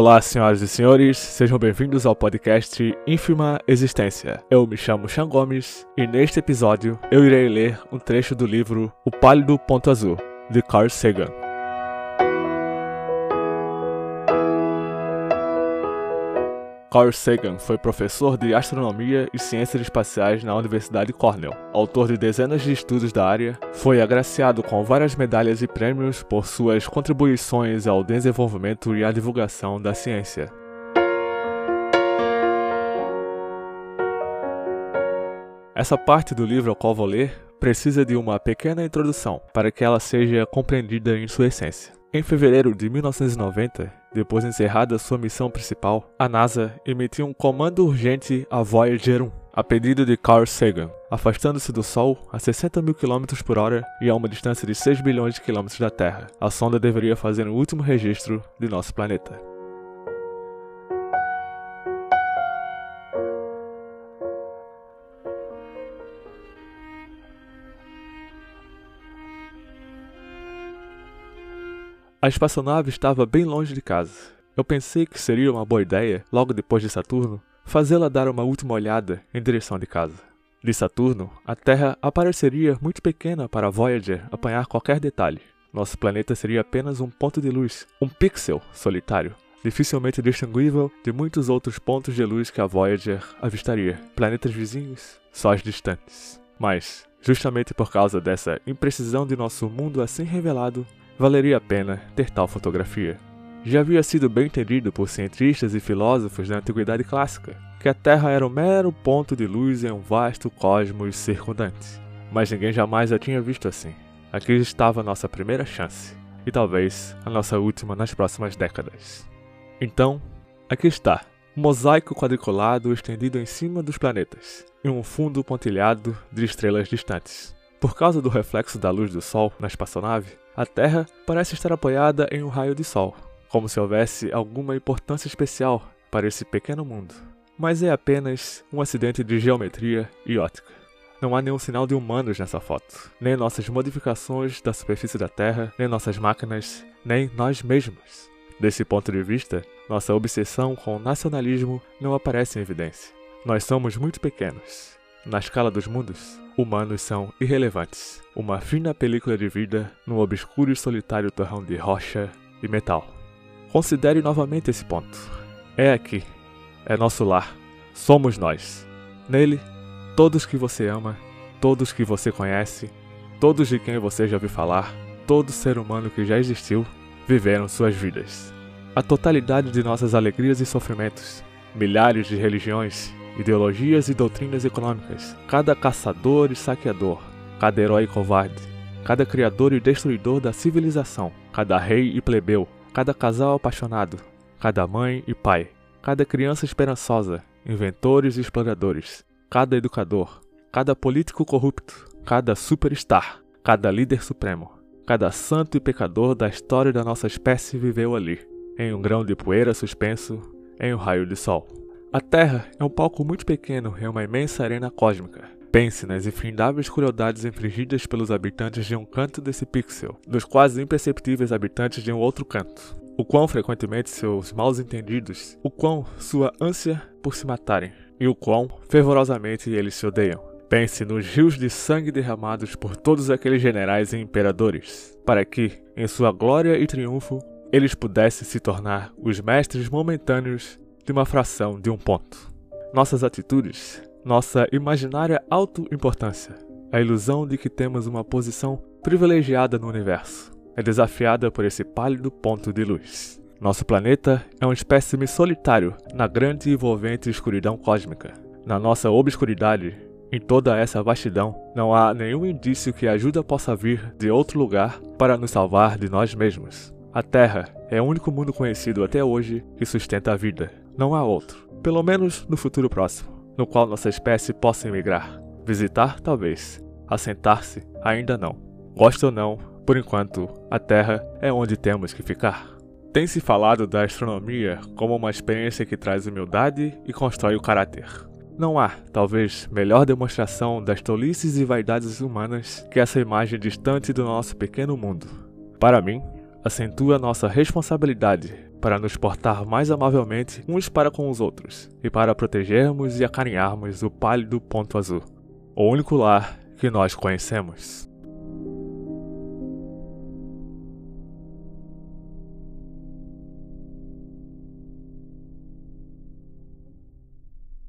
Olá, senhoras e senhores, sejam bem-vindos ao podcast Ínfima Existência. Eu me chamo Sean Gomes e neste episódio eu irei ler um trecho do livro O Pálido Ponto Azul, de Carl Sagan. Carl Sagan foi professor de astronomia e ciências espaciais na Universidade Cornell. Autor de dezenas de estudos da área, foi agraciado com várias medalhas e prêmios por suas contribuições ao desenvolvimento e à divulgação da ciência. Essa parte do livro ao qual vou ler precisa de uma pequena introdução para que ela seja compreendida em sua essência. Em fevereiro de 1990, depois encerrada sua missão principal, a NASA emitiu um comando urgente a Voyager 1, a pedido de Carl Sagan, afastando-se do Sol a 60 mil km por hora e a uma distância de 6 bilhões de quilômetros da Terra. A sonda deveria fazer o último registro de nosso planeta. A espaçonave estava bem longe de casa. Eu pensei que seria uma boa ideia, logo depois de Saturno, fazê-la dar uma última olhada em direção de casa. De Saturno, a Terra apareceria muito pequena para Voyager apanhar qualquer detalhe. Nosso planeta seria apenas um ponto de luz, um pixel solitário, dificilmente distinguível de muitos outros pontos de luz que a Voyager avistaria, planetas vizinhos, sóis distantes. Mas, justamente por causa dessa imprecisão de nosso mundo assim revelado, valeria a pena ter tal fotografia. Já havia sido bem entendido por cientistas e filósofos da Antiguidade Clássica que a Terra era um mero ponto de luz em um vasto cosmos circundante. Mas ninguém jamais a tinha visto assim. Aqui estava a nossa primeira chance, e talvez a nossa última nas próximas décadas. Então, aqui está, um mosaico quadriculado estendido em cima dos planetas, em um fundo pontilhado de estrelas distantes. Por causa do reflexo da luz do Sol na espaçonave, a Terra parece estar apoiada em um raio de Sol, como se houvesse alguma importância especial para esse pequeno mundo. Mas é apenas um acidente de geometria e ótica. Não há nenhum sinal de humanos nessa foto, nem nossas modificações da superfície da Terra, nem nossas máquinas, nem nós mesmos. Desse ponto de vista, nossa obsessão com o nacionalismo não aparece em evidência. Nós somos muito pequenos. Na escala dos mundos, humanos são irrelevantes. Uma fina película de vida num obscuro e solitário torrão de rocha e metal. Considere novamente esse ponto. É aqui. É nosso lar. Somos nós. Nele, todos que você ama, todos que você conhece, todos de quem você já ouviu falar, todo ser humano que já existiu, viveram suas vidas. A totalidade de nossas alegrias e sofrimentos, milhares de religiões, ideologias e doutrinas econômicas, cada caçador e saqueador, cada herói e covarde, cada criador e destruidor da civilização, cada rei e plebeu, cada casal apaixonado, cada mãe e pai, cada criança esperançosa, inventores e exploradores, cada educador, cada político corrupto, cada superstar, cada líder supremo, cada santo e pecador da história da nossa espécie viveu ali, em um grão de poeira suspenso. Em um raio de sol. A Terra é um palco muito pequeno em uma imensa arena cósmica. Pense nas infindáveis crueldades infligidas pelos habitantes de um canto desse pixel, dos quase imperceptíveis habitantes de um outro canto. O quão frequentemente seus maus entendidos, o quão sua ânsia por se matarem, e o quão fervorosamente eles se odeiam. Pense nos rios de sangue derramados por todos aqueles generais e imperadores, para que, em sua glória e triunfo, eles pudessem se tornar os mestres momentâneos de uma fração de um ponto. Nossas atitudes, nossa imaginária autoimportância, a ilusão de que temos uma posição privilegiada no universo, é desafiada por esse pálido ponto de luz. Nosso planeta é um espécime solitário na grande e envolvente escuridão cósmica. Na nossa obscuridade, em toda essa vastidão, não há nenhum indício que ajuda possa vir de outro lugar para nos salvar de nós mesmos. A Terra é o único mundo conhecido até hoje que sustenta a vida. Não há outro, pelo menos no futuro próximo, no qual nossa espécie possa emigrar. Visitar, talvez. Assentar-se, ainda não. Gosta ou não, por enquanto, a Terra é onde temos que ficar. Tem-se falado da astronomia como uma experiência que traz humildade e constrói o caráter. Não há, talvez, melhor demonstração das tolices e vaidades humanas que essa imagem distante do nosso pequeno mundo. Para mim, acentua nossa responsabilidade para nos portar mais amavelmente uns para com os outros e para protegermos e acarinharmos o pálido ponto azul, o único lar que nós conhecemos.